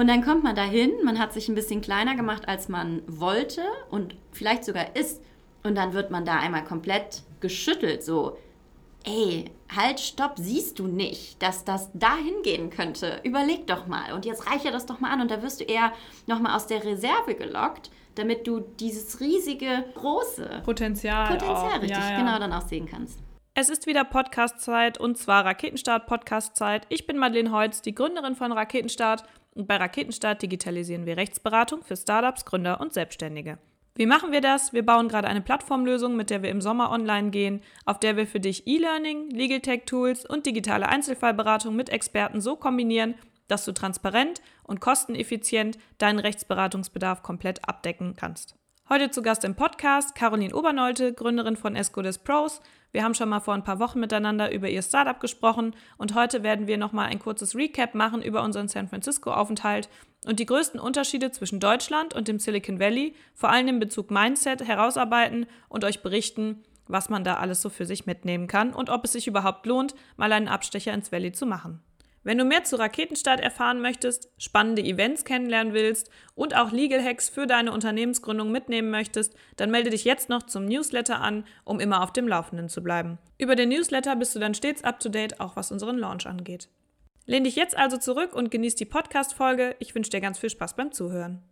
Und dann kommt man dahin, man hat sich ein bisschen kleiner gemacht, als man wollte und vielleicht sogar ist. Und dann wird man da einmal komplett geschüttelt, so, ey, halt, stopp, siehst du nicht, dass das dahin gehen könnte? Überleg doch mal. Und jetzt reiche das doch mal an. Und da wirst du eher nochmal aus der Reserve gelockt, damit du dieses riesige, große Potenzial, Potenzial auch. richtig Ja, ja. genau dann auch sehen kannst. Es ist wieder Podcast-Zeit und zwar Raketenstart-Podcast-Zeit. Ich bin Madeleine Heutz, die Gründerin von Raketenstart und bei Raketenstart digitalisieren wir Rechtsberatung für Startups, Gründer und Selbstständige. Wie machen wir das? Wir bauen gerade eine Plattformlösung, mit der wir im Sommer online gehen, auf der wir für dich E-Learning, Legal Tech Tools und digitale Einzelfallberatung mit Experten so kombinieren, dass du transparent und kosteneffizient deinen Rechtsberatungsbedarf komplett abdecken kannst. Heute zu Gast im Podcast Caroline Obernolte, Gründerin von Escodes Pros. Wir haben schon mal vor ein paar Wochen miteinander über ihr Startup gesprochen und heute werden wir nochmal ein kurzes Recap machen über unseren San Francisco-Aufenthalt und die größten Unterschiede zwischen Deutschland und dem Silicon Valley, vor allem in Bezug Mindset, herausarbeiten und euch berichten, was man da alles so für sich mitnehmen kann und ob es sich überhaupt lohnt, mal einen Abstecher ins Valley zu machen. Wenn du mehr zu Raketenstart erfahren möchtest, spannende Events kennenlernen willst und auch Legal Hacks für deine Unternehmensgründung mitnehmen möchtest, dann melde dich jetzt noch zum Newsletter an, um immer auf dem Laufenden zu bleiben. Über den Newsletter bist du dann stets up to date, auch was unseren Launch angeht. Lehn dich jetzt also zurück und genieß die Podcast-Folge. Ich wünsche dir ganz viel Spaß beim Zuhören.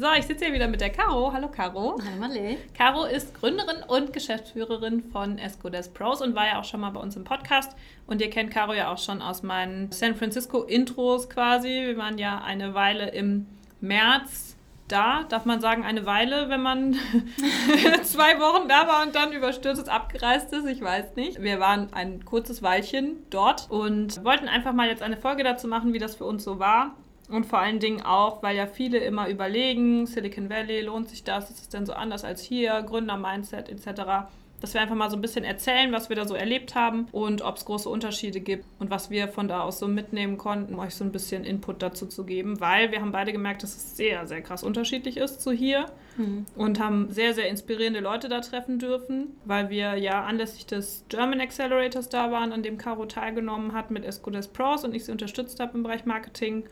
So, ich sitze hier wieder mit der Caro. Hallo Caro. Hallo Marlene. Caro ist Gründerin und Geschäftsführerin von Escodes Pros und war ja auch schon mal bei uns im Podcast. Und ihr kennt Caro ja auch schon aus meinen San Francisco Intros quasi. Wir waren ja eine Weile im März da. Darf man sagen, eine Weile, wenn man zwei Wochen da war und dann überstürzt abgereist ist? Ich weiß nicht. Wir waren ein kurzes Weilchen dort und wollten einfach mal jetzt eine Folge dazu machen, wie das für uns so war. Und vor allen Dingen auch, weil ja viele immer überlegen, Silicon Valley, lohnt sich das? Ist es denn so anders als hier? Gründer-Mindset etc. Dass wir einfach mal so ein bisschen erzählen, was wir da so erlebt haben und ob es große Unterschiede gibt und was wir von da aus so mitnehmen konnten, um euch so ein bisschen Input dazu zu geben, weil wir haben beide gemerkt, dass es sehr, sehr krass unterschiedlich ist zu hier und haben sehr, sehr inspirierende Leute da treffen dürfen, weil wir ja anlässlich des German Accelerators da waren, an dem Caro teilgenommen hat mit Escodes Pros und ich sie unterstützt habe im Bereich Marketing.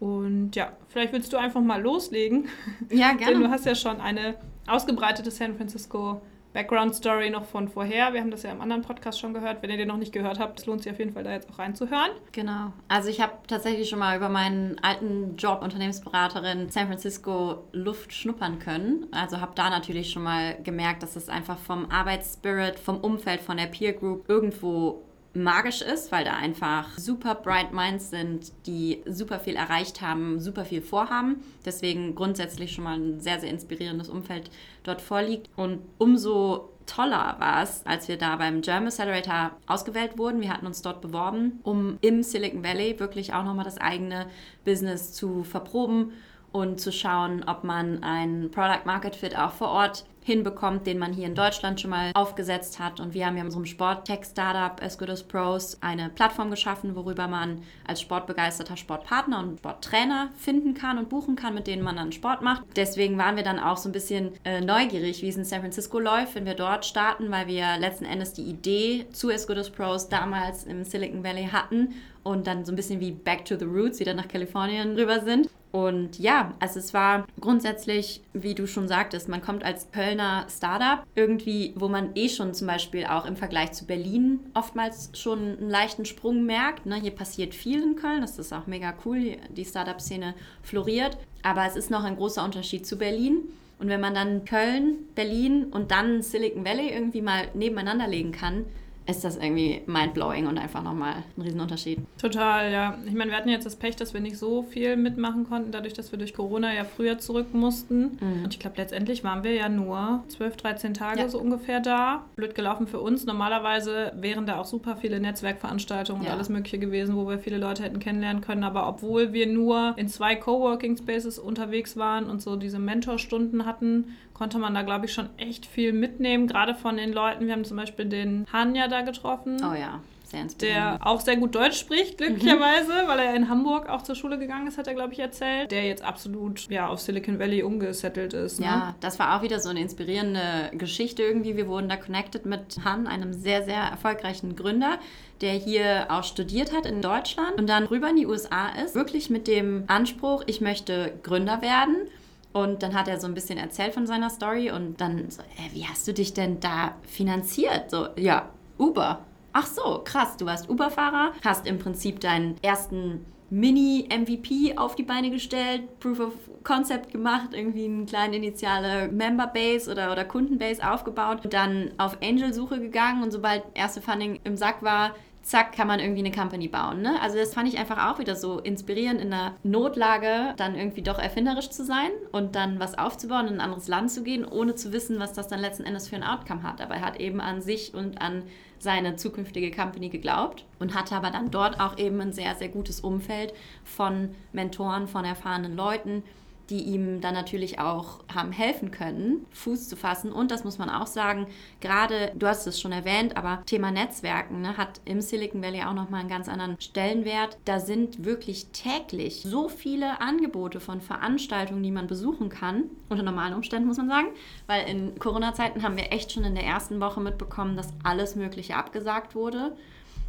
Und ja, vielleicht willst du einfach mal loslegen. Ja, Denn du gerne. hast ja schon eine ausgebreitete San Francisco Background Story noch von vorher. Wir haben das ja im anderen Podcast schon gehört. Wenn ihr den noch nicht gehört habt, es lohnt sich auf jeden Fall da jetzt auch reinzuhören. Genau. Also ich habe tatsächlich schon mal über meinen alten Job Unternehmensberaterin San Francisco Luft schnuppern können. Also habe da natürlich schon mal gemerkt, dass es einfach vom Arbeitsspirit, vom Umfeld, von der Peer Group irgendwo magisch ist, weil da einfach super bright Minds sind, die super viel erreicht haben, super viel vorhaben. Deswegen grundsätzlich schon mal ein sehr, sehr inspirierendes Umfeld dort vorliegt. Und umso toller war es, als wir da beim German Accelerator ausgewählt wurden. Wir hatten uns dort beworben, um im Silicon Valley wirklich auch nochmal das eigene Business zu verproben und zu schauen, ob man einen Product Market Fit auch vor Ort hinbekommt, den man hier in Deutschland schon mal aufgesetzt hat. Und wir haben ja in unserem Sport-Tech-Startup As Good as Pros eine Plattform geschaffen, worüber man als sportbegeisterter Sportpartner und Sporttrainer finden kann und buchen kann, mit denen man dann Sport macht. Deswegen waren wir dann auch so ein bisschen äh, neugierig, wie es in San Francisco läuft, wenn wir dort starten, weil wir letzten Endes die Idee zu As Good as Pros damals im Silicon Valley hatten und dann so ein bisschen wie Back to the Roots wieder nach Kalifornien rüber sind. Und ja, also es war grundsätzlich, wie du schon sagtest, man kommt als Kölner Startup irgendwie, wo man eh schon zum Beispiel auch im Vergleich zu Berlin oftmals schon einen leichten Sprung merkt. Ne? Hier passiert viel in Köln, das ist auch mega cool, die Startup-Szene floriert. Aber es ist noch ein großer Unterschied zu Berlin. Und wenn man dann Köln, Berlin und dann Silicon Valley irgendwie mal nebeneinander legen kann, ist das irgendwie mindblowing und einfach nochmal ein Riesenunterschied. Total, ja. Ich meine, wir hatten jetzt das Pech, dass wir nicht so viel mitmachen konnten, dadurch, dass wir durch Corona ja früher zurück mussten. Mhm. Und ich glaube, letztendlich waren wir ja nur 12, 13 Tage Ja. so ungefähr da. Blöd gelaufen für uns. Normalerweise wären da auch super viele Netzwerkveranstaltungen Ja. und alles Mögliche gewesen, wo wir viele Leute hätten kennenlernen können. Aber obwohl wir nur in zwei Coworking Spaces unterwegs waren und so diese Mentorstunden hatten, konnte man da, glaube ich, schon echt viel mitnehmen. Gerade von den Leuten. Wir haben zum Beispiel den Hanja da getroffen. Oh ja, sehr inspirierend. Der auch sehr gut Deutsch spricht, glücklicherweise, mhm. weil er in Hamburg auch zur Schule gegangen ist, hat er, glaube ich, erzählt. Der jetzt absolut ja, auf Silicon Valley umgesettelt ist. Ne? Ja, das war auch wieder so eine inspirierende Geschichte irgendwie. Wir wurden da connected mit Han, einem sehr, sehr erfolgreichen Gründer, der hier auch studiert hat in Deutschland und dann rüber in die USA ist, wirklich mit dem Anspruch, ich möchte Gründer werden. Und dann hat er so ein bisschen erzählt von seiner Story und dann so, äh, wie hast du dich denn da finanziert? So, ja, Uber. Ach so, krass, du warst Uber-Fahrer, hast im Prinzip deinen ersten Mini-MVP auf die Beine gestellt, Proof of Concept gemacht, irgendwie eine kleine initiale Member-Base oder, oder Kunden-Base aufgebaut, dann auf Angel-Suche gegangen und sobald erste Funding im Sack war, zack, kann man irgendwie eine Company bauen. Ne? Also das fand ich einfach auch wieder so inspirierend, in einer Notlage dann irgendwie doch erfinderisch zu sein und dann was aufzubauen, in ein anderes Land zu gehen, ohne zu wissen, was das dann letzten Endes für ein Outcome hat. Aber er hat eben an sich und an seine zukünftige Company geglaubt und hatte aber dann dort auch eben ein sehr, sehr gutes Umfeld von Mentoren, von erfahrenen Leuten, die ihm dann natürlich auch haben helfen können, Fuß zu fassen. Und das muss man auch sagen, gerade, du hast es schon erwähnt, aber Thema Netzwerken ne, hat im Silicon Valley auch nochmal einen ganz anderen Stellenwert. Da sind wirklich täglich so viele Angebote von Veranstaltungen, die man besuchen kann, unter normalen Umständen muss man sagen, weil in Corona-Zeiten haben wir echt schon in der ersten Woche mitbekommen, dass alles Mögliche abgesagt wurde.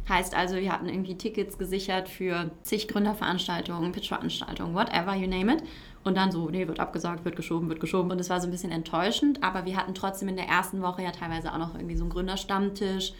Heißt also, wir hatten irgendwie Tickets gesichert für zig Gründerveranstaltungen, Pitchveranstaltungen, whatever, you name it. Und dann so, nee, wird abgesagt, wird geschoben, wird geschoben. Und es war so ein bisschen enttäuschend, aber wir hatten trotzdem in der ersten Woche ja teilweise auch noch irgendwie so einen Gründerstammtisch.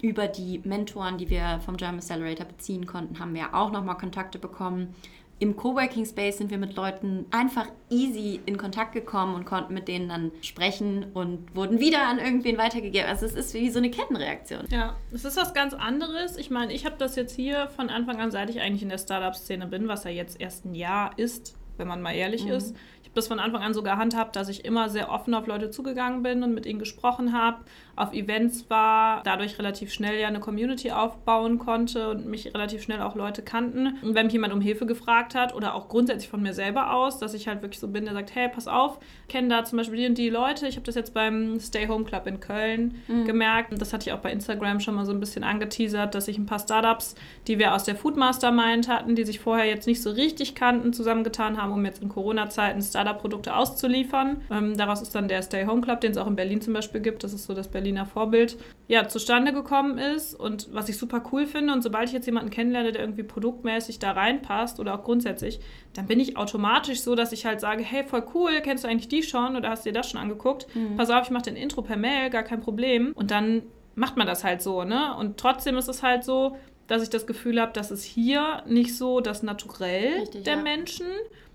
Über die Mentoren, die wir vom German Accelerator beziehen konnten, haben wir auch nochmal Kontakte bekommen. Im Coworking Space sind wir mit Leuten einfach easy in Kontakt gekommen und konnten mit denen dann sprechen und wurden wieder an irgendwen weitergegeben. Also es ist wie so eine Kettenreaktion. Ja, es ist was ganz anderes. Ich meine, ich habe das jetzt hier von Anfang an, seit ich eigentlich in der Startup-Szene bin, was ja jetzt erst ein Jahr ist, wenn man mal ehrlich mhm. ist. Ich habe das von Anfang an so gehandhabt, dass ich immer sehr offen auf Leute zugegangen bin und mit ihnen gesprochen habe auf Events war, dadurch relativ schnell ja eine Community aufbauen konnte und mich relativ schnell auch Leute kannten. Und wenn mich jemand um Hilfe gefragt hat oder auch grundsätzlich von mir selber aus, dass ich halt wirklich so bin, der sagt, hey, pass auf, kenne da zum Beispiel die und die Leute. Ich habe das jetzt beim Stay Home Club in Köln mhm. gemerkt. Und das hatte ich auch bei Instagram schon mal so ein bisschen angeteasert, dass ich ein paar Startups, die wir aus der Food Mastermind hatten, die sich vorher jetzt nicht so richtig kannten, zusammengetan haben, um jetzt in Corona-Zeiten Startup-Produkte auszuliefern. Ähm, daraus ist dann der Stay Home Club, den es auch in Berlin zum Beispiel gibt. Das ist so das Berlin Berliner Vorbild, ja, zustande gekommen ist und was ich super cool finde. Und sobald ich jetzt jemanden kennenlerne, der irgendwie produktmäßig da reinpasst oder auch grundsätzlich, dann bin ich automatisch so, dass ich halt sage, hey, voll cool, kennst du eigentlich die schon oder hast du dir das schon angeguckt? Mhm. Pass auf, ich mache den Intro per Mail, gar kein Problem. Und dann macht man das halt so, ne? Und trotzdem ist es halt so, dass ich das Gefühl habe, dass es hier nicht so das Naturell Richtig, der ja. Menschen.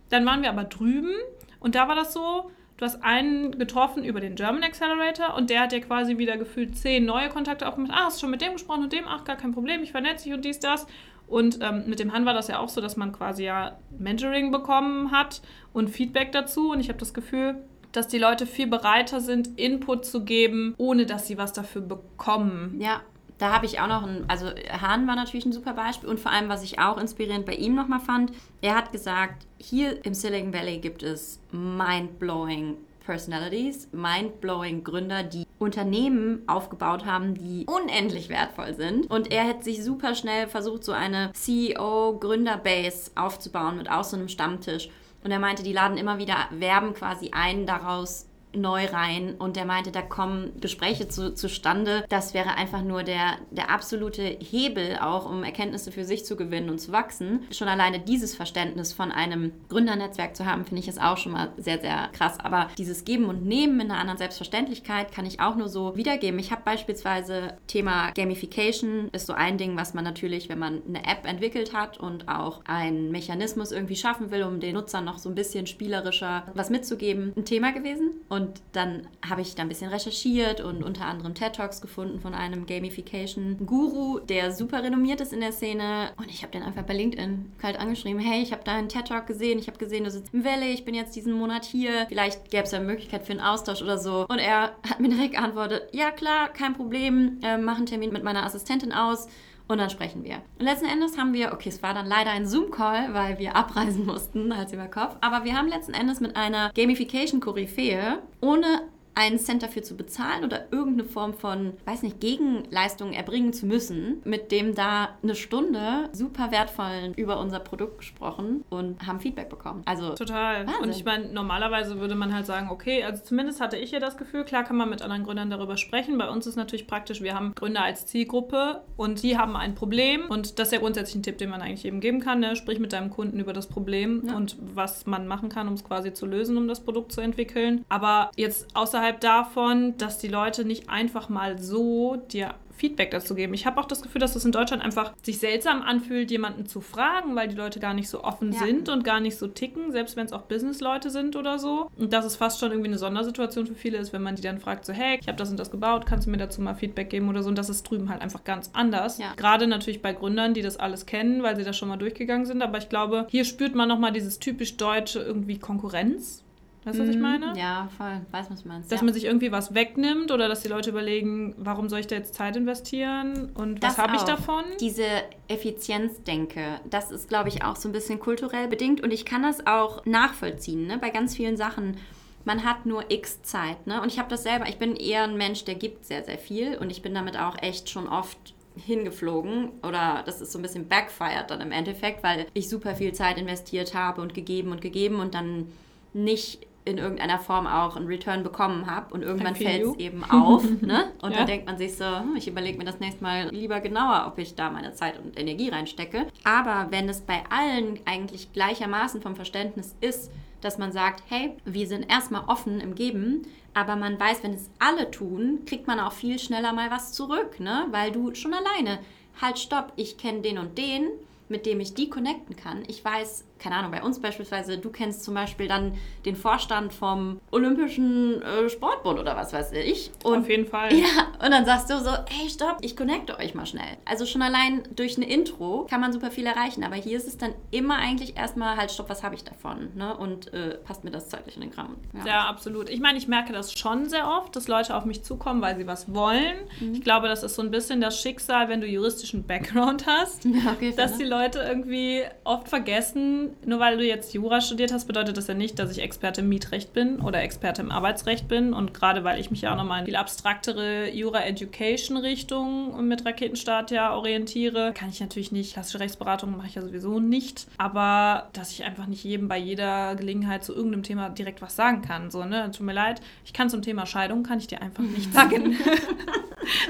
Dann waren wir aber drüben und da war das so, Du hast einen getroffen über den German Accelerator und der hat dir quasi wieder gefühlt zehn neue Kontakte aufgemacht. Ah, hast schon mit dem gesprochen und dem? Ach, gar kein Problem, ich vernetze dich und dies, das. Und ähm, mit dem Han war das ja auch so, dass man quasi ja Mentoring bekommen hat und Feedback dazu. Und ich habe das Gefühl, dass die Leute viel bereiter sind, Input zu geben, ohne dass sie was dafür bekommen. Ja, da habe ich auch noch ein, also Hahn war natürlich ein super Beispiel und vor allem, was ich auch inspirierend bei ihm nochmal fand, er hat gesagt, hier im Silicon Valley gibt es mind-blowing Personalities, mind-blowing Gründer, die Unternehmen aufgebaut haben, die unendlich wertvoll sind. Und er hat sich super schnell versucht, so eine CEO-Gründer-Base aufzubauen mit auch so einem Stammtisch. Und er meinte, die laden immer wieder Werben quasi ein, daraus neu rein und der meinte, da kommen Gespräche zu, zustande. Das wäre einfach nur der, der absolute Hebel auch, um Erkenntnisse für sich zu gewinnen und zu wachsen. Schon alleine dieses Verständnis von einem Gründernetzwerk zu haben, finde ich es auch schon mal sehr, sehr krass. Aber dieses Geben und Nehmen in einer anderen Selbstverständlichkeit kann ich auch nur so wiedergeben. Ich habe beispielsweise Thema Gamification ist so ein Ding, was man natürlich, wenn man eine App entwickelt hat und auch einen Mechanismus irgendwie schaffen will, um den Nutzern noch so ein bisschen spielerischer was mitzugeben, ein Thema gewesen. Und und dann habe ich da ein bisschen recherchiert und unter anderem TED Talks gefunden von einem Gamification-Guru, der super renommiert ist in der Szene. Und ich habe den einfach bei LinkedIn kalt angeschrieben, hey, ich habe da einen TED Talk gesehen, ich habe gesehen, du sitzt im Valley, ich bin jetzt diesen Monat hier, vielleicht gäbe es eine Möglichkeit für einen Austausch oder so. Und er hat mir direkt geantwortet, ja klar, kein Problem, äh, mach einen Termin mit meiner Assistentin aus und dann sprechen wir. Und letzten Endes haben wir, okay, es war dann leider ein Zoom-Call, weil wir abreisen mussten, Hals über Kopf, aber wir haben letzten Endes mit einer Gamification-Koryphäe ohne einen Cent dafür zu bezahlen oder irgendeine Form von, weiß nicht, Gegenleistung erbringen zu müssen, mit dem da eine Stunde super wertvollen über unser Produkt gesprochen und haben Feedback bekommen. Also total. Wahnsinn. Und ich meine, normalerweise würde man halt sagen, okay, also zumindest hatte ich ja das Gefühl, klar kann man mit anderen Gründern darüber sprechen. Bei uns ist natürlich praktisch, wir haben Gründer als Zielgruppe und die haben ein Problem und das ist ja grundsätzlich ein Tipp, den man eigentlich eben geben kann. Ne? Sprich mit deinem Kunden über das Problem ja. und was man machen kann, um es quasi zu lösen, um das Produkt zu entwickeln. Aber jetzt außerhalb davon, dass die Leute nicht einfach mal so dir Feedback dazu geben. Ich habe auch das Gefühl, dass es in Deutschland einfach sich seltsam anfühlt, jemanden zu fragen, weil die Leute gar nicht so offen ja. sind und gar nicht so ticken, selbst wenn es auch Businessleute sind oder so. Und dass es fast schon irgendwie eine Sondersituation für viele ist, wenn man die dann fragt, so, hey, ich habe das und das gebaut, kannst du mir dazu mal Feedback geben oder so. Und das ist drüben halt einfach ganz anders. Ja. Gerade natürlich bei Gründern, die das alles kennen, weil sie das schon mal durchgegangen sind. Aber ich glaube, hier spürt man nochmal dieses typisch deutsche irgendwie Konkurrenz Weißt du, was ich mhm. meine? Ja, voll. Weiß, was du meinst. Dass ja. man sich irgendwie was wegnimmt oder dass die Leute überlegen, warum soll ich da jetzt Zeit investieren und was habe ich davon? Diese Effizienzdenke, das ist, glaube ich, auch so ein bisschen kulturell bedingt und ich kann das auch nachvollziehen, ne? bei ganz vielen Sachen. Man hat nur x Zeit. Ne? Und ich habe das selber, ich bin eher ein Mensch, der gibt sehr, sehr viel und ich bin damit auch echt schon oft hingeflogen oder das ist so ein bisschen backfired dann im Endeffekt, weil ich super viel Zeit investiert habe und gegeben und gegeben und dann nicht in irgendeiner Form auch einen Return bekommen habe und irgendwann fällt es eben auf. ne? Und ja. dann denkt man sich so, hm, ich überlege mir das nächste Mal lieber genauer, ob ich da meine Zeit und Energie reinstecke. Aber wenn es bei allen eigentlich gleichermaßen vom Verständnis ist, dass man sagt, hey, wir sind erstmal offen im Geben, aber man weiß, wenn es alle tun, kriegt man auch viel schneller mal was zurück, ne? Weil du schon alleine, halt, stopp, ich kenne den und den, mit dem ich die connecten kann. Ich weiß, keine Ahnung, bei uns beispielsweise, du kennst zum Beispiel dann den Vorstand vom Olympischen äh, Sportbund oder was weiß ich. Und, Auf jeden Fall. Ja, und dann sagst du so, hey, stopp, ich connecte euch mal schnell. Also schon allein durch eine Intro kann man super viel erreichen, aber hier ist es dann immer eigentlich erstmal halt, stopp, was habe ich davon? Ne? Und äh, passt mir das zeitlich in den Kram. Ja. ja. absolut. Ich meine, ich merke das schon sehr oft, dass Leute auf mich zukommen, weil sie was wollen. Mhm. Ich glaube, das ist so ein bisschen das Schicksal, wenn du juristischen Background hast, ja, okay, dass die Leute irgendwie oft vergessen, nur weil du jetzt Jura studiert hast, bedeutet das ja nicht, dass ich Experte im Mietrecht bin oder Experte im Arbeitsrecht bin. Und gerade weil ich mich ja auch nochmal in viel abstraktere Jura-Education-Richtung mit Raketenstart ja orientiere, kann ich natürlich nicht, klassische Rechtsberatung mache ich ja sowieso nicht. Aber dass ich einfach nicht jedem bei jeder Gelegenheit zu irgendeinem Thema direkt was sagen kann. So, ne? Tut mir leid, ich kann zum Thema Scheidung, kann ich dir einfach nicht sagen.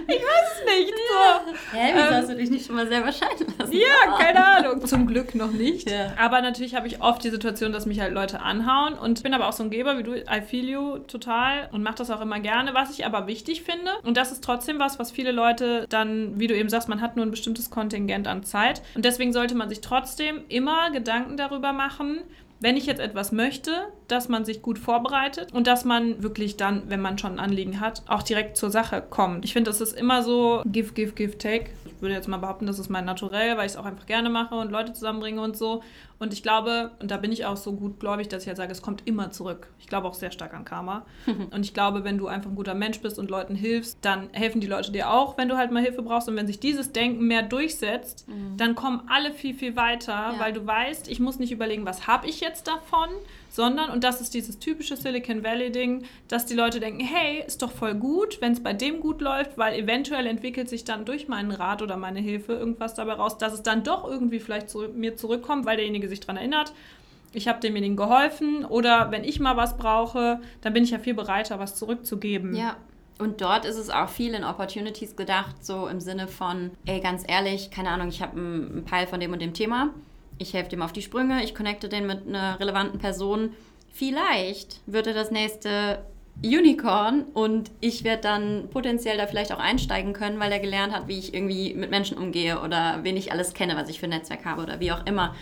ich weiß es nicht. So. Hä, wieso ähm, hast du dich nicht schon mal selber scheiden lassen? Ja, keine Ahnung. Zum Glück noch nicht. Ja. Aber natürlich habe ich oft die Situation, dass mich halt Leute anhauen. Und ich bin aber auch so ein Geber wie du. I feel you total und mache das auch immer gerne. Was ich aber wichtig finde, und das ist trotzdem was, was viele Leute dann, wie du eben sagst, man hat nur ein bestimmtes Kontingent an Zeit. Und deswegen sollte man sich trotzdem immer Gedanken darüber machen, wenn ich jetzt etwas möchte, dass man sich gut vorbereitet und dass man wirklich dann, wenn man schon ein Anliegen hat, auch direkt zur Sache kommt. Ich finde, das ist immer so give, give, give, take. Ich würde jetzt mal behaupten, das ist mein Naturell, weil ich es auch einfach gerne mache und Leute zusammenbringe und so. Und ich glaube, und da bin ich auch so gut gläubig, dass ich halt sage, es kommt immer zurück. Ich glaube auch sehr stark an Karma. und ich glaube, wenn du einfach ein guter Mensch bist und Leuten hilfst, dann helfen die Leute dir auch, wenn du halt mal Hilfe brauchst. Und wenn sich dieses Denken mehr durchsetzt, mhm. dann kommen alle viel, viel weiter, ja. weil du weißt, ich muss nicht überlegen, was habe ich jetzt davon, sondern, und das ist dieses typische Silicon Valley-Ding, dass die Leute denken, hey, ist doch voll gut, wenn es bei dem gut läuft, weil eventuell entwickelt sich dann durch meinen Rat oder meine Hilfe irgendwas dabei raus, dass es dann doch irgendwie vielleicht zu mir zurückkommt, weil derjenige sich daran erinnert. Ich habe demjenigen geholfen oder wenn ich mal was brauche, dann bin ich ja viel bereiter, was zurückzugeben. Ja. Und dort ist es auch viel in Opportunities gedacht, so im Sinne von, ey, ganz ehrlich, keine Ahnung, ich habe einen Peil von dem und dem Thema ich helfe dem auf die Sprünge, ich connecte den mit einer relevanten Person. Vielleicht wird er das nächste Unicorn und ich werde dann potenziell da vielleicht auch einsteigen können, weil er gelernt hat, wie ich irgendwie mit Menschen umgehe oder wen ich alles kenne, was ich für ein Netzwerk habe oder wie auch immer.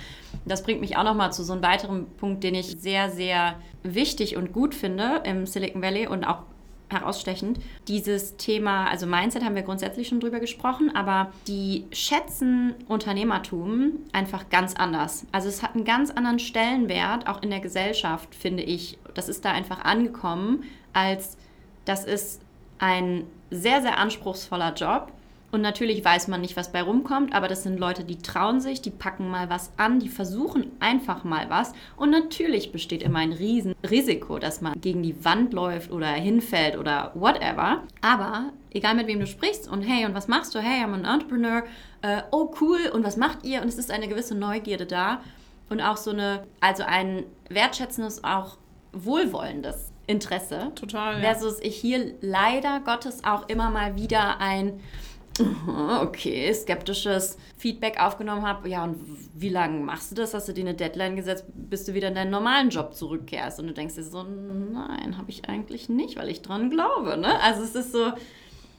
Das bringt mich auch nochmal zu so einem weiteren Punkt, den ich sehr, sehr wichtig und gut finde im Silicon Valley und auch herausstechend. Dieses Thema, also Mindset haben wir grundsätzlich schon drüber gesprochen, aber die schätzen Unternehmertum einfach ganz anders. Also es hat einen ganz anderen Stellenwert, auch in der Gesellschaft, finde ich. Das ist da einfach angekommen, als das ist ein sehr, sehr anspruchsvoller Job Und natürlich weiß man nicht, was bei rumkommt, aber das sind Leute, die trauen sich, die packen mal was an, die versuchen einfach mal was. Und natürlich besteht immer ein Riesenrisiko, dass man gegen die Wand läuft oder hinfällt oder whatever. Aber egal mit wem du sprichst und hey, und was machst du? Hey, I'm an Entrepreneur. Äh, oh, cool. Und was macht ihr? Und es ist eine gewisse Neugierde da. Und auch so eine, also ein wertschätzendes, auch wohlwollendes Interesse. Total. Versus ich hier leider Gottes auch immer mal wieder ein okay, skeptisches Feedback aufgenommen habe. Ja, und wie lange machst du das? Hast du dir eine Deadline gesetzt, bis du wieder in deinen normalen Job zurückkehrst? Und du denkst dir so, nein, habe ich eigentlich nicht, weil ich dran glaube. Ne? Also es ist so.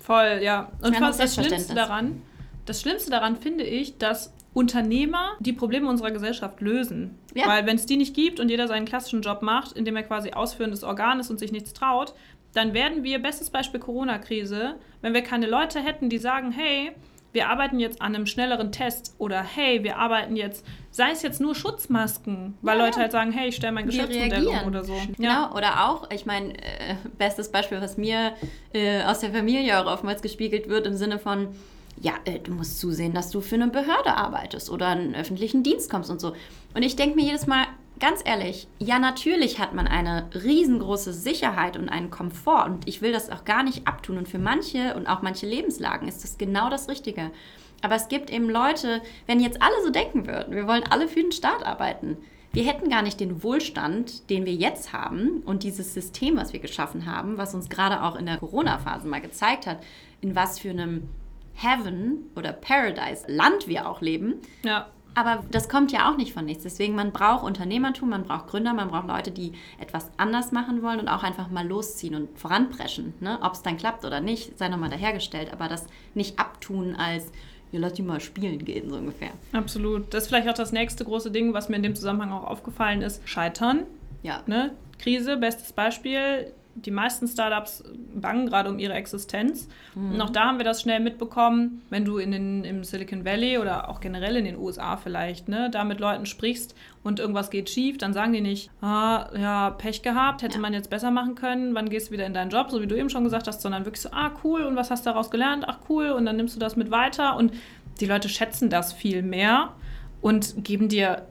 Voll, ja. Und was das Schlimmste daran, das Schlimmste daran finde ich, dass Unternehmer die Probleme unserer Gesellschaft lösen. Ja. Weil wenn es die nicht gibt und jeder seinen klassischen Job macht, indem er quasi ausführendes Organ ist und sich nichts traut, dann werden wir, bestes Beispiel Corona-Krise, wenn wir keine Leute hätten, die sagen, hey, wir arbeiten jetzt an einem schnelleren Test oder hey, wir arbeiten jetzt, sei es jetzt nur Schutzmasken, weil ja, Leute halt sagen, hey, ich stelle mein Geschäftsmodell um oder so. Genau, ja. oder auch, ich meine, äh, bestes Beispiel, was mir äh, aus der Familie auch oftmals gespiegelt wird, im Sinne von, ja, äh, du musst zusehen, dass du für eine Behörde arbeitest oder einen öffentlichen Dienst kommst und so. Und ich denke mir jedes Mal, ganz ehrlich, ja, natürlich hat man eine riesengroße Sicherheit und einen Komfort und ich will das auch gar nicht abtun und für manche und auch manche Lebenslagen ist das genau das Richtige. Aber es gibt eben Leute, wenn jetzt alle so denken würden, wir wollen alle für den Staat arbeiten, wir hätten gar nicht den Wohlstand, den wir jetzt haben und dieses System, was wir geschaffen haben, was uns gerade auch in der Corona-Phase mal gezeigt hat, in was für einem Heaven oder Paradise Land wir auch leben. Ja. Aber das kommt ja auch nicht von nichts. Deswegen, man braucht Unternehmertum, man braucht Gründer, man braucht Leute, die etwas anders machen wollen und auch einfach mal losziehen und voranpreschen. Ne? Ob es dann klappt oder nicht, sei nochmal dahergestellt. Aber das nicht abtun als, ja, lass die mal spielen gehen, so ungefähr. Absolut. Das ist vielleicht auch das nächste große Ding, was mir in dem Zusammenhang auch aufgefallen ist. Scheitern. Ja. Ne? Krise, bestes Beispiel die meisten Startups bangen gerade um ihre Existenz. Mhm. Und auch da haben wir das schnell mitbekommen, wenn du in den, im Silicon Valley oder auch generell in den USA vielleicht, ne, da mit Leuten sprichst und irgendwas geht schief, dann sagen die nicht, ah, ja, Pech gehabt, hätte ja. man jetzt besser machen können, wann gehst du wieder in deinen Job, so wie du eben schon gesagt hast, sondern wirklich so, ah, cool, und was hast du daraus gelernt? Ach, cool, und dann nimmst du das mit weiter und die Leute schätzen das viel mehr und geben dir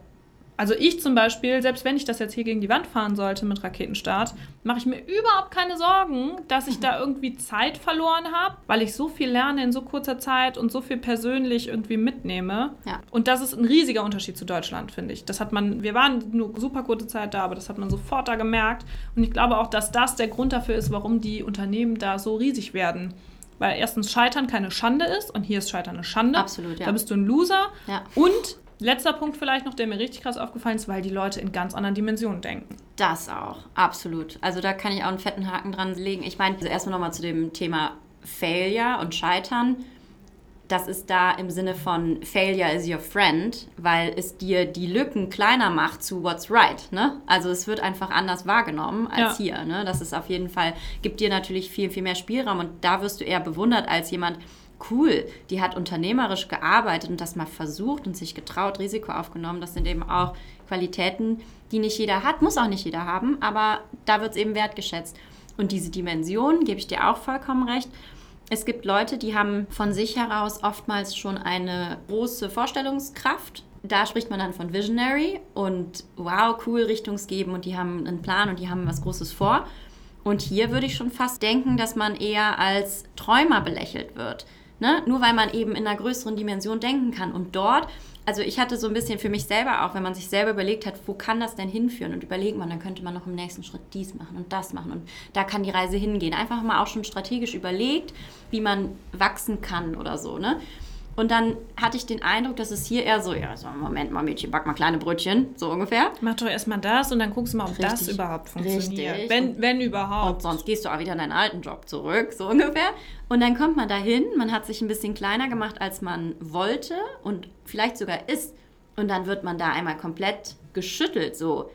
also ich zum Beispiel, selbst wenn ich das jetzt hier gegen die Wand fahren sollte mit Raketenstart, mache ich mir überhaupt keine Sorgen, dass ich da irgendwie Zeit verloren habe, weil ich so viel lerne in so kurzer Zeit und so viel persönlich irgendwie mitnehme. Ja. Und das ist ein riesiger Unterschied zu Deutschland, finde ich. Das hat man, wir waren nur super kurze Zeit da, aber das hat man sofort da gemerkt. Und ich glaube auch, dass das der Grund dafür ist, warum die Unternehmen da so riesig werden. Weil erstens Scheitern keine Schande ist und hier ist Scheitern eine Schande. Absolut, ja. Da bist du ein Loser. Ja. Und Letzter Punkt vielleicht noch, der mir richtig krass aufgefallen ist, weil die Leute in ganz anderen Dimensionen denken. Das auch, absolut. Also da kann ich auch einen fetten Haken dran legen. Ich meine, also erstmal nochmal zu dem Thema Failure und Scheitern. Das ist da im Sinne von Failure is your friend, weil es dir die Lücken kleiner macht zu what's right. Ne? Also es wird einfach anders wahrgenommen als ja. hier. Ne? Das ist auf jeden Fall, gibt dir natürlich viel, viel mehr Spielraum und da wirst du eher bewundert als jemand, cool, die hat unternehmerisch gearbeitet und das mal versucht und sich getraut, Risiko aufgenommen. Das sind eben auch Qualitäten, die nicht jeder hat, muss auch nicht jeder haben, aber da wird es eben wertgeschätzt. Und diese Dimension, gebe ich dir auch vollkommen recht. Es gibt Leute, die haben von sich heraus oftmals schon eine große Vorstellungskraft. Da spricht man dann von Visionary und wow, cool, Richtungsgeben und die haben einen Plan und die haben was Großes vor. Und hier würde ich schon fast denken, dass man eher als Träumer belächelt wird. Ne? Nur weil man eben in einer größeren Dimension denken kann. Und dort, also ich hatte so ein bisschen für mich selber auch, wenn man sich selber überlegt hat, wo kann das denn hinführen? Und überlegt man, dann könnte man noch im nächsten Schritt dies machen und das machen. Und da kann die Reise hingehen. Einfach mal auch schon strategisch überlegt, wie man wachsen kann oder so. Ne? Und dann hatte ich den Eindruck, dass es hier eher so, ja, so, Moment mal, Mädchen, back mal kleine Brötchen, so ungefähr. Mach doch erstmal das und dann guckst du mal, ob Richtig. das überhaupt funktioniert. Richtig. Wenn, wenn überhaupt. Und sonst gehst du auch wieder in deinen alten Job zurück, so ungefähr. Und dann kommt man dahin, man hat sich ein bisschen kleiner gemacht, als man wollte und vielleicht sogar ist. Und dann wird man da einmal komplett geschüttelt, so,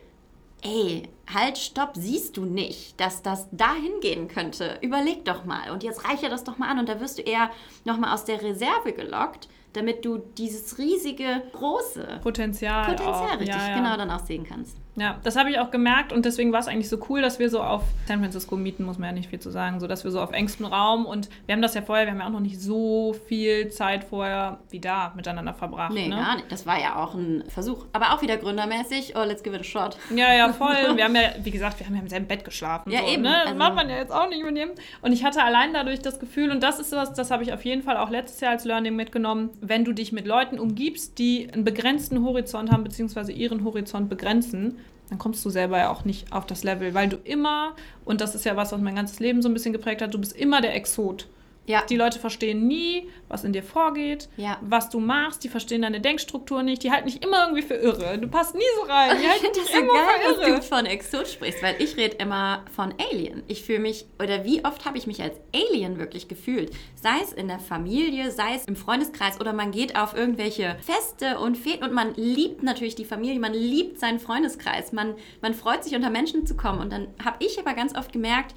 ey, halt, stopp, siehst du nicht, dass das dahin gehen könnte? Überleg doch mal. Und jetzt reiche das doch mal an. Und da wirst du eher nochmal aus der Reserve gelockt, damit du dieses riesige, große Potenzial, Potenzial auch. richtig ja, ja. genau dann auch sehen kannst. Ja, das habe ich auch gemerkt und deswegen war es eigentlich so cool, dass wir so auf San Francisco mieten, muss man ja nicht viel zu sagen, so dass wir so auf engstem Raum und wir haben das ja vorher, wir haben ja auch noch nicht so viel Zeit vorher wie da miteinander verbracht. Nee, ne? gar nicht. Das war ja auch ein Versuch. Aber auch wieder gründermäßig. Oh, let's give it a shot. Ja, ja, voll. Wir haben ja, wie gesagt, wir haben ja im selben Bett geschlafen. Ja, so, eben. Ne? Das Also- macht man ja jetzt auch nicht mit dem. Und ich hatte allein dadurch das Gefühl, und das ist was, das habe ich auf jeden Fall auch letztes Jahr als Learning mitgenommen, wenn du dich mit Leuten umgibst, die einen begrenzten Horizont haben, beziehungsweise ihren Horizont begrenzen, dann kommst du selber ja auch nicht auf das Level, weil du immer, und das ist ja was, was mein ganzes Leben so ein bisschen geprägt hat, du bist immer der Exot. Ja. Die Leute verstehen nie, was in dir vorgeht, Ja. was du machst, die verstehen deine Denkstruktur nicht, die halten dich immer irgendwie für irre. Du passt nie so rein. Die Ich halten dich immer geil, für dass irre. du von Exot sprichst, weil ich rede immer von Alien. Ich fühle mich, oder wie oft habe ich mich als Alien wirklich gefühlt? Sei es in der Familie, sei es im Freundeskreis oder man geht auf irgendwelche Feste und Feten und man liebt natürlich die Familie, man liebt seinen Freundeskreis, man, man freut sich unter Menschen zu kommen. Und dann habe ich aber ganz oft gemerkt,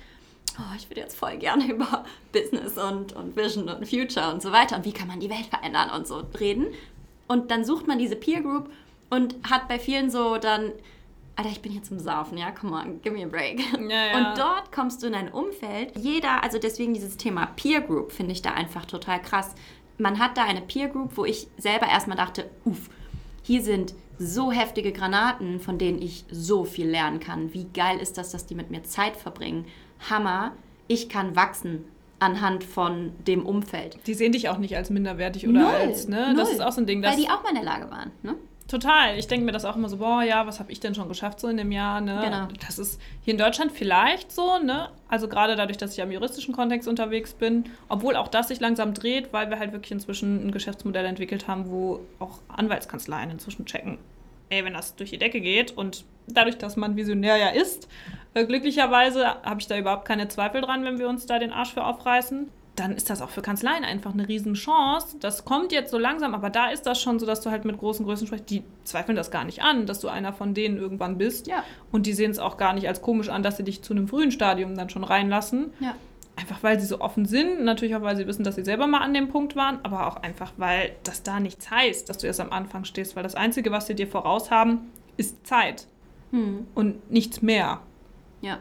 oh, ich würde jetzt voll gerne über Business und, und Vision und Future und so weiter und wie kann man die Welt verändern und so reden. Und dann sucht man diese Peer Group und hat bei vielen so dann, Alter, ich bin hier zum Saufen, ja, come on, give me a break. Ja, ja. Und dort kommst du in ein Umfeld, jeder, also deswegen dieses Thema Peer Group finde ich da einfach total krass. Man hat da eine Peer Group, wo ich selber erstmal dachte, uff, hier sind so heftige Granaten, von denen ich so viel lernen kann. Wie geil ist das, dass die mit mir Zeit verbringen? Hammer, ich kann wachsen anhand von dem Umfeld. Die sehen dich auch nicht als minderwertig oder als, ne? Das null. ist auch so ein Ding, Weil das die auch mal in der Lage waren, ne? total. Ich denke mir das auch immer so, boah, ja, was habe ich denn schon geschafft so in dem Jahr, ne? Genau. Das ist hier in Deutschland vielleicht so, ne? Also gerade dadurch, dass ich am juristischen Kontext unterwegs bin, obwohl auch das sich langsam dreht, weil wir halt wirklich inzwischen ein Geschäftsmodell entwickelt haben, wo auch Anwaltskanzleien inzwischen checken. Ey, wenn das durch die Decke geht und dadurch, dass man Visionär ja ist, äh, glücklicherweise habe ich da überhaupt keine Zweifel dran, wenn wir uns da den Arsch für aufreißen. Dann ist das auch für Kanzleien einfach eine Riesenchance. Das kommt jetzt so langsam, aber da ist das schon so, dass du halt mit großen Größen sprichst. Die zweifeln das gar nicht an, dass du einer von denen irgendwann bist. Ja. Und die sehen es auch gar nicht als komisch an, dass sie dich zu einem frühen Stadium dann schon reinlassen. Ja. Einfach weil sie so offen sind, natürlich auch weil sie wissen, dass sie selber mal an dem Punkt waren, aber auch einfach, weil das da nichts heißt, dass du erst am Anfang stehst, weil das Einzige, was sie dir voraus haben, ist Zeit Hm. und nichts mehr. Ja.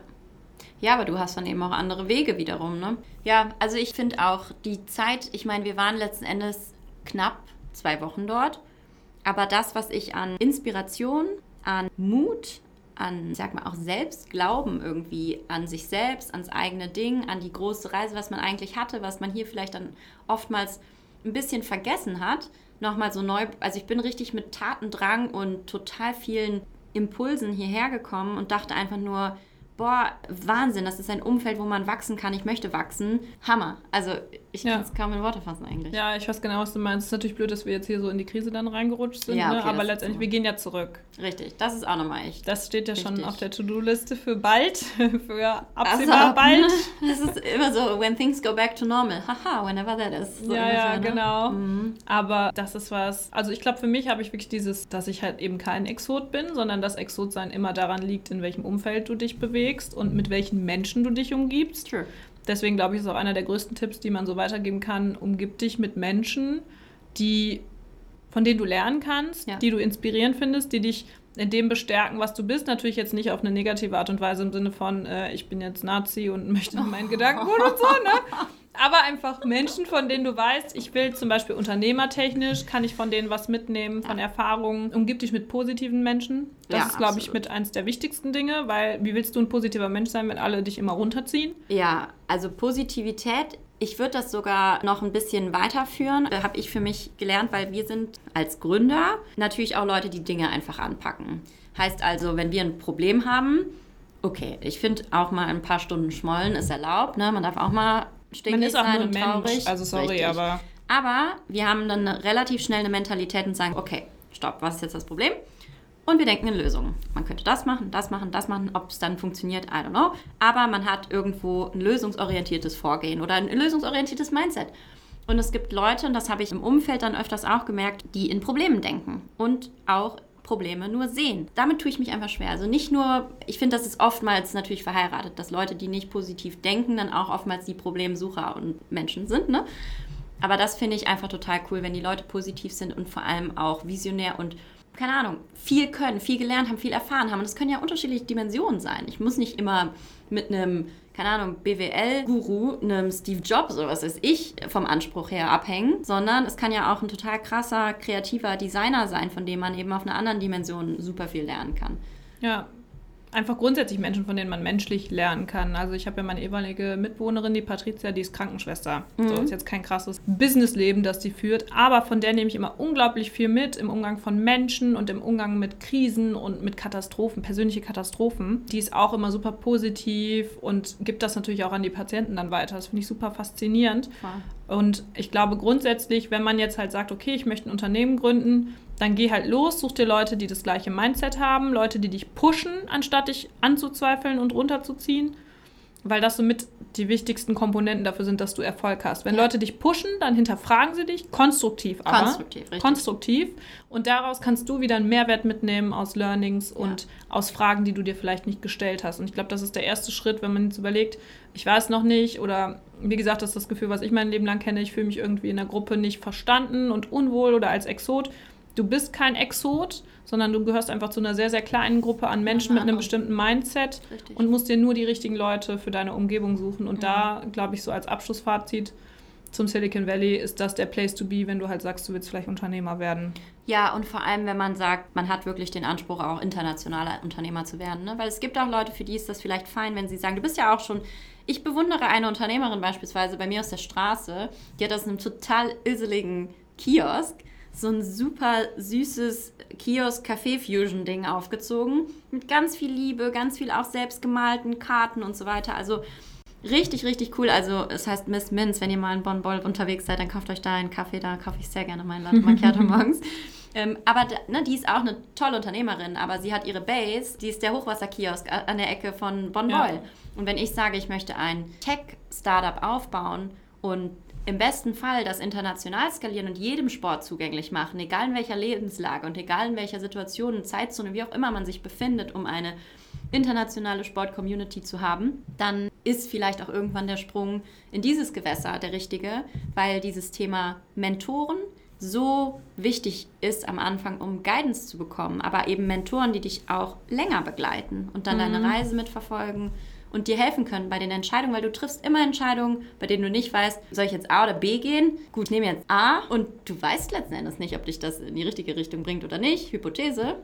Ja, aber du hast dann eben auch andere Wege wiederum, ne? Ja, also ich finde auch die Zeit, ich meine, wir waren letzten Endes knapp zwei Wochen dort, aber das, was ich an Inspiration, an Mut, an, sag mal, auch Selbstglauben irgendwie an sich selbst, ans eigene Ding, an die große Reise, was man eigentlich hatte, was man hier vielleicht dann oftmals ein bisschen vergessen hat, nochmal so neu, also ich bin richtig mit Tatendrang und total vielen Impulsen hierher gekommen und dachte einfach nur, boah, Wahnsinn, das ist ein Umfeld, wo man wachsen kann, ich möchte wachsen. Hammer. Also ich Ja. kann es kaum in Worte fassen eigentlich. Ja, ich weiß genau, was du meinst. Es ist natürlich blöd, dass wir jetzt hier so in die Krise dann reingerutscht sind, Ja, ne? okay, aber das ist letztendlich, wir gehen ja zurück. Richtig, das ist auch nochmal echt. Das steht ja schon Richtig. auf der To-Do-Liste für bald, für Also, absehbar bald. Das ist immer so, when things go back to normal. Haha, whenever that is. So ja, ja, ne? genau. Mhm. Aber das ist was, also ich glaube, für mich habe ich wirklich dieses, dass ich halt eben kein Exot bin, sondern dass Exotsein immer daran liegt, in welchem Umfeld du dich bewegst und mit welchen Menschen du dich umgibst. True. Deswegen glaube ich, ist auch einer der größten Tipps, die man so weitergeben kann, umgib dich mit Menschen, die, von denen du lernen kannst, Ja. die du inspirierend findest, die dich in dem bestärken, was du bist. Natürlich jetzt nicht auf eine negative Art und Weise im Sinne von, äh, ich bin jetzt Nazi und möchte in meinen Gedankengut und so, ne? Aber einfach Menschen, von denen du weißt, ich will zum Beispiel unternehmertechnisch, kann ich von denen was mitnehmen, von Erfahrungen. Umgib dich mit positiven Menschen. Das Ja, ist, glaube ich, mit eins der wichtigsten Dinge, weil wie willst du ein positiver Mensch sein, wenn alle dich immer runterziehen? Ja, also Positivität, ich würde das sogar noch ein bisschen weiterführen, äh, habe ich für mich gelernt, weil wir sind als Gründer natürlich auch Leute, die Dinge einfach anpacken. Heißt also, wenn wir ein Problem haben, okay, ich finde auch mal ein paar Stunden schmollen ist erlaubt, ne? man darf auch mal stinkig Man ist auch sein nur und Mensch. traurig. Also sorry, Richtig. aber Aber wir haben dann relativ schnell eine Mentalität und sagen, okay, stopp, was ist jetzt das Problem? Und wir denken in Lösungen. Man könnte das machen, das machen, das machen. Ob es dann funktioniert, I don't know. Aber man hat irgendwo ein lösungsorientiertes Vorgehen oder ein lösungsorientiertes Mindset. Und es gibt Leute, und das habe ich im Umfeld dann öfters auch gemerkt, die in Problemen denken und auch Probleme nur sehen. Damit tue ich mich einfach schwer. Also nicht nur, ich finde, das ist oftmals natürlich verheiratet, dass Leute, die nicht positiv denken, dann auch oftmals die Problemsucher und Menschen sind. Ne? Aber das finde ich einfach total cool, wenn die Leute positiv sind und vor allem auch visionär und keine Ahnung, viel können, viel gelernt haben, viel erfahren haben. Und es können ja unterschiedliche Dimensionen sein. Ich muss nicht immer mit einem, keine Ahnung, BWL-Guru, einem Steve Jobs oder was weiß ich, vom Anspruch her abhängen, sondern es kann ja auch ein total krasser, kreativer Designer sein, von dem man eben auf einer anderen Dimension super viel lernen kann. Ja, einfach grundsätzlich Menschen, von denen man menschlich lernen kann. Also ich habe ja meine ehemalige Mitbewohnerin, die Patricia, die ist Krankenschwester. Mhm. So ist jetzt kein krasses Businessleben, das sie führt, aber von der nehme ich immer unglaublich viel mit im Umgang von Menschen und im Umgang mit Krisen und mit Katastrophen, persönliche Katastrophen. Die ist auch immer super positiv und gibt das natürlich auch an die Patienten dann weiter. Das finde ich super faszinierend. Ja. Und ich glaube grundsätzlich, wenn man jetzt halt sagt, okay, ich möchte ein Unternehmen gründen, dann geh halt los, such dir Leute, die das gleiche Mindset haben, Leute, die dich pushen, anstatt dich anzuzweifeln und runterzuziehen, weil das somit die wichtigsten Komponenten dafür sind, dass du Erfolg hast. Wenn ja. Leute dich pushen, dann hinterfragen sie dich, konstruktiv aber. Konstruktiv, richtig. Konstruktiv. Und daraus kannst du wieder einen Mehrwert mitnehmen aus Learnings ja. und aus Fragen, die du dir vielleicht nicht gestellt hast. Und ich glaube, das ist der erste Schritt, wenn man jetzt überlegt, ich weiß noch nicht oder wie gesagt, das ist das Gefühl, was ich mein Leben lang kenne, ich fühle mich irgendwie in der Gruppe nicht verstanden und unwohl oder als Exot du bist kein Exot, sondern du gehörst einfach zu einer sehr, sehr kleinen Gruppe an Menschen mit einem bestimmten Mindset Richtig. und musst dir nur die richtigen Leute für deine Umgebung suchen. Und ja. da, glaube ich, so als Abschlussfazit zum Silicon Valley ist das der Place to be, wenn du halt sagst, du willst vielleicht Unternehmer werden. Ja, und vor allem, wenn man sagt, man hat wirklich den Anspruch, auch internationaler Unternehmer zu werden. Ne? Weil es gibt auch Leute, für die ist das vielleicht fein, wenn sie sagen, du bist ja auch schon ich bewundere eine Unternehmerin beispielsweise bei mir aus der Straße, die hat aus einem total iseligen Kiosk so ein super süßes Kiosk-Café-Fusion-Ding aufgezogen. Mit ganz viel Liebe, ganz viel auch selbst gemalten Karten und so weiter. Also richtig, richtig cool. Also es heißt Miss Minz, wenn ihr mal in Bonn-Boll unterwegs seid, dann kauft euch da einen Kaffee. Da kaufe ich sehr gerne meinen Latte Macchiato morgens. Ähm, aber ne, die ist auch eine tolle Unternehmerin, aber sie hat ihre Base, die ist der Hochwasserkiosk an der Ecke von Bonn-Boll. Ja. Und wenn ich sage, ich möchte ein Tech-Startup aufbauen und im besten Fall das international skalieren und jedem Sport zugänglich machen, egal in welcher Lebenslage und egal in welcher Situation, Zeitzone, wie auch immer man sich befindet, um eine internationale Sport-Community zu haben, dann ist vielleicht auch irgendwann der Sprung in dieses Gewässer der richtige, weil dieses Thema Mentoren so wichtig ist am Anfang, um Guidance zu bekommen, aber eben Mentoren, die dich auch länger begleiten und dann mhm. deine Reise mitverfolgen und dir helfen können bei den Entscheidungen, weil du triffst immer Entscheidungen, bei denen du nicht weißt, soll ich jetzt A oder B gehen? Gut, nehme jetzt A und du weißt letzten Endes nicht, ob dich das in die richtige Richtung bringt oder nicht. Hypothese.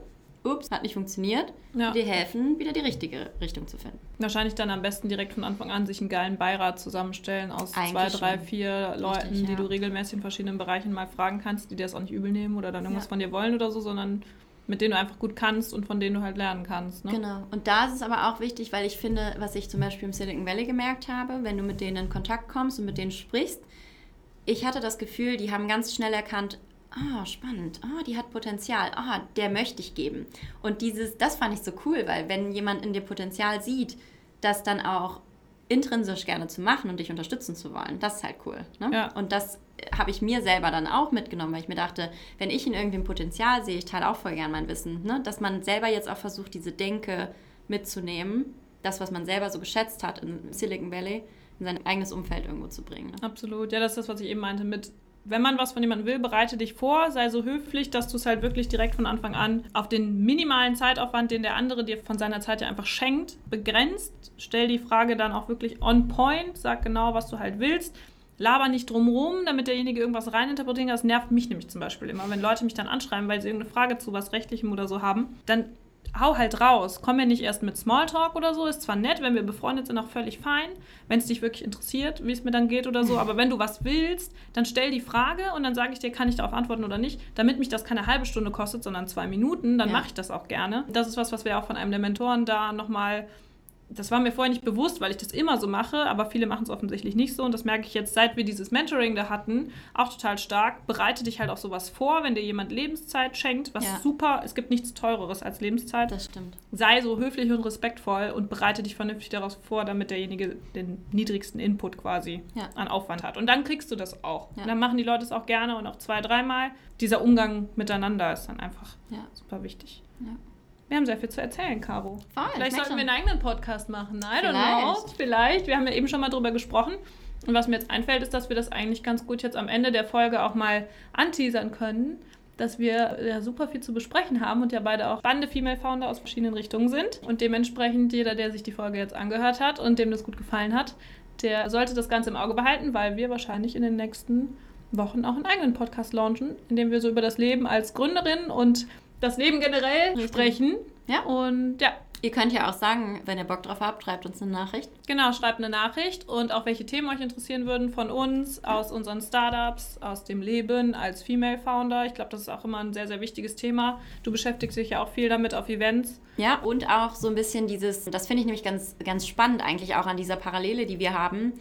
Ups, hat nicht funktioniert. Ja. Dir helfen, wieder die richtige Richtung zu finden. Wahrscheinlich dann am besten direkt von Anfang an sich einen geilen Beirat zusammenstellen aus Eigentlich zwei, drei, schon. vier Leuten, Richtig, die ja. du regelmäßig in verschiedenen Bereichen mal fragen kannst, die dir das auch nicht übel nehmen oder dann irgendwas ja. von dir wollen oder so, sondern mit denen du einfach gut kannst und von denen du halt lernen kannst. Ne? Genau. Und da ist es aber auch wichtig, weil ich finde, was ich zum Beispiel im Silicon Valley gemerkt habe, wenn du mit denen in Kontakt kommst und mit denen sprichst, ich hatte das Gefühl, die haben ganz schnell erkannt, ah, oh, spannend, ah, oh, die hat Potenzial, ah, oh, der möchte ich geben. Und dieses, das fand ich so cool, weil wenn jemand in dir Potenzial sieht, das dann auch intrinsisch gerne zu machen und dich unterstützen zu wollen, das ist halt cool. Ne? Ja. Und das habe ich mir selber dann auch mitgenommen, weil ich mir dachte, wenn ich in irgendeinem Potenzial sehe, ich teile auch voll gern mein Wissen, ne? dass man selber jetzt auch versucht, diese Denke mitzunehmen, das, was man selber so geschätzt hat in Silicon Valley, in sein eigenes Umfeld irgendwo zu bringen. Ne? Absolut, ja, das ist das, was ich eben meinte mit wenn man was von jemandem will, bereite dich vor, sei so höflich, dass du es halt wirklich direkt von Anfang an auf den minimalen Zeitaufwand, den der andere dir von seiner Zeit ja einfach schenkt, begrenzt. Stell die Frage dann auch wirklich on point, sag genau, was du halt willst laber nicht drumrum, damit derjenige irgendwas reininterpretieren kann. Das nervt mich nämlich zum Beispiel immer. Wenn Leute mich dann anschreiben, weil sie irgendeine Frage zu was Rechtlichem oder so haben, dann hau halt raus. Komm ja nicht erst mit Smalltalk oder so. Ist zwar nett, wenn wir befreundet sind, auch völlig fein. Wenn es dich wirklich interessiert, wie es mir dann geht oder so. Aber wenn du was willst, dann stell die Frage und dann sage ich dir, kann ich darauf antworten oder nicht. Damit mich das keine halbe Stunde kostet, sondern zwei Minuten, dann ja. mache ich das auch gerne. Das ist was, was wir auch von einem der Mentoren da nochmal das war mir vorher nicht bewusst, weil ich das immer so mache, aber viele machen es offensichtlich nicht so. Und das merke ich jetzt, seit wir dieses Mentoring da hatten, auch total stark. Bereite dich halt auf sowas vor, wenn dir jemand Lebenszeit schenkt, was ja. super, es gibt nichts Teureres als Lebenszeit. Das stimmt. Sei so höflich und respektvoll und bereite dich vernünftig daraus vor, damit derjenige den niedrigsten Input quasi ja. an Aufwand hat. Und dann kriegst du das auch. Ja. Und dann machen die Leute es auch gerne und auch zwei, dreimal. Dieser Umgang miteinander ist dann einfach super wichtig. Ja. Wir haben sehr viel zu erzählen, Caro. Voll, Vielleicht sollten wir einen eigenen Podcast machen. I don't know. Vielleicht. Wir haben ja eben schon mal drüber gesprochen. Und was mir jetzt einfällt, ist, dass wir das eigentlich ganz gut jetzt am Ende der Folge auch mal anteasern können, dass wir ja super viel zu besprechen haben und ja beide auch Bande Female Founder aus verschiedenen Richtungen sind. Und dementsprechend jeder, der sich die Folge jetzt angehört hat und dem das gut gefallen hat, der sollte das Ganze im Auge behalten, weil wir wahrscheinlich in den nächsten Wochen auch einen eigenen Podcast launchen, in dem wir so über das Leben als Gründerin und das Leben generell Richtig. sprechen. Ja. Und ja, Ihr könnt ja auch sagen, wenn ihr Bock drauf habt, schreibt uns eine Nachricht. Genau, schreibt eine Nachricht und auch welche Themen euch interessieren würden von uns, aus unseren Startups, aus dem Leben als Female Founder. Ich glaube, das ist auch immer ein sehr, sehr wichtiges Thema. Du beschäftigst dich ja auch viel damit auf Events. Ja, und auch so ein bisschen dieses, das finde ich nämlich ganz, ganz spannend eigentlich auch an dieser Parallele, die wir haben.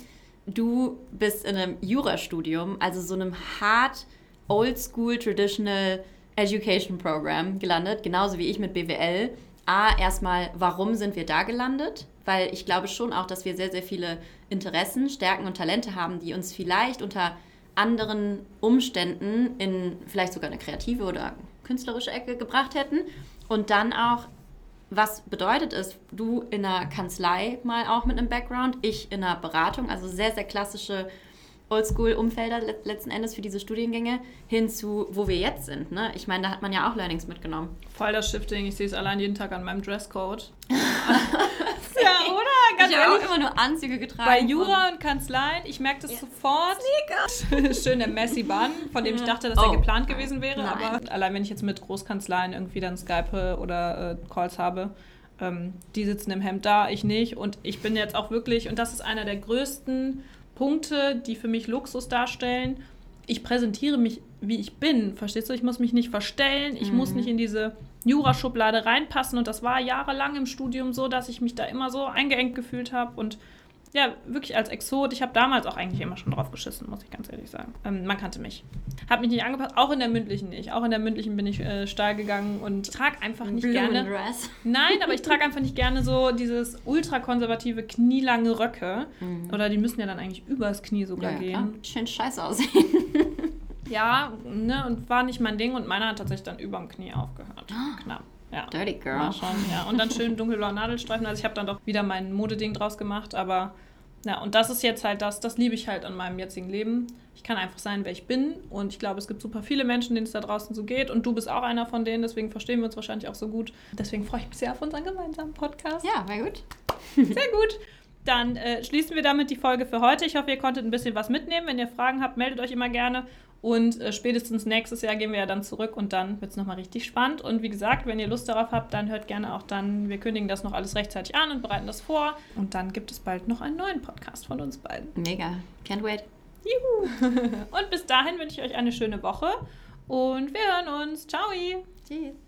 Du bist in einem Jurastudium, also so einem hart oldschool traditional Education Program gelandet, genauso wie ich mit BWL A, erstmal, warum sind wir da gelandet? Weil ich glaube schon auch, dass wir sehr, sehr viele Interessen, Stärken und Talente haben, die uns vielleicht unter anderen Umständen in vielleicht sogar eine kreative oder künstlerische Ecke gebracht hätten. Und dann auch, was bedeutet es, du in einer Kanzlei mal auch mit einem Background, ich in einer Beratung, also sehr, sehr klassische Oldschool-Umfelder letzten Endes für diese Studiengänge hin zu, wo wir jetzt sind. Ne? Ich meine, da hat man ja auch Learnings mitgenommen. Voll das Shifting. Ich sehe es allein jeden Tag an meinem Dresscode. ja, oder? Ganz ich habe auch immer nur Anzüge getragen. Bei Jura und Kanzleien, ich merke das ja. sofort. Schön der Messy Bun, von dem ich dachte, dass oh. er geplant gewesen wäre. Nein. Aber allein wenn ich jetzt mit Großkanzleien irgendwie dann Skype oder äh, Calls habe, ähm, die sitzen im Hemd da, ich nicht. Und ich bin jetzt auch wirklich, und das ist einer der größten Punkte, die für mich Luxus darstellen. Ich präsentiere mich, wie ich bin. Verstehst du? Ich muss mich nicht verstellen. Ich mhm. muss nicht in diese Juraschublade reinpassen. Und das war jahrelang im Studium so, dass ich mich da immer so eingeengt gefühlt habe und ja, wirklich als Exot. Ich habe damals auch eigentlich immer schon drauf geschissen, muss ich ganz ehrlich sagen. Ähm, man kannte mich. Habe mich nicht angepasst, auch in der mündlichen nicht. Auch in der mündlichen bin ich äh, steil gegangen und trage einfach nicht gerne. Nein, aber ich trage einfach nicht gerne so dieses ultrakonservative, knielange Röcke. Mhm. Oder die müssen ja dann eigentlich übers Knie sogar ja, gehen. Klar. Schön scheiße aussehen. ja, ne, und war nicht mein Ding und meiner hat tatsächlich dann überm Knie aufgehört. Ah. Knapp. Ja. Dirty Girl. Schon, ja. Und dann schön dunkelblaue Nadelstreifen. Also ich habe dann doch wieder mein Modeding draus gemacht, aber ja, und das ist jetzt halt das, das liebe ich halt an meinem jetzigen Leben. Ich kann einfach sein, wer ich bin. Und ich glaube, es gibt super viele Menschen, denen es da draußen so geht. Und du bist auch einer von denen, deswegen verstehen wir uns wahrscheinlich auch so gut. Deswegen freue ich mich sehr auf unseren gemeinsamen Podcast. Ja, war gut. Sehr gut. Dann äh, schließen wir damit die Folge für heute. Ich hoffe, ihr konntet ein bisschen was mitnehmen. Wenn ihr Fragen habt, meldet euch immer gerne. Und äh, spätestens nächstes Jahr gehen wir ja dann zurück und dann wird es nochmal richtig spannend. Und wie gesagt, wenn ihr Lust darauf habt, dann hört gerne auch dann, wir kündigen das noch alles rechtzeitig an und bereiten das vor. Und dann gibt es bald noch einen neuen Podcast von uns beiden. Mega. Can't wait. Juhu. und bis dahin wünsche ich euch eine schöne Woche und wir hören uns. Ciao. Tschüss.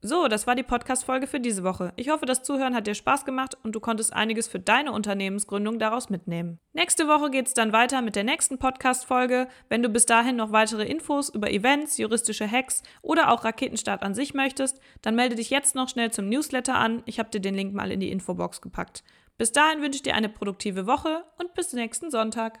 So, das war die Podcast-Folge für diese Woche. Ich hoffe, das Zuhören hat dir Spaß gemacht und du konntest einiges für deine Unternehmensgründung daraus mitnehmen. Nächste Woche geht es dann weiter mit der nächsten Podcast-Folge. Wenn du bis dahin noch weitere Infos über Events, juristische Hacks oder auch Raketenstart an sich möchtest, dann melde dich jetzt noch schnell zum Newsletter an. Ich habe dir den Link mal in die Infobox gepackt. Bis dahin wünsche ich dir eine produktive Woche und bis nächsten Sonntag.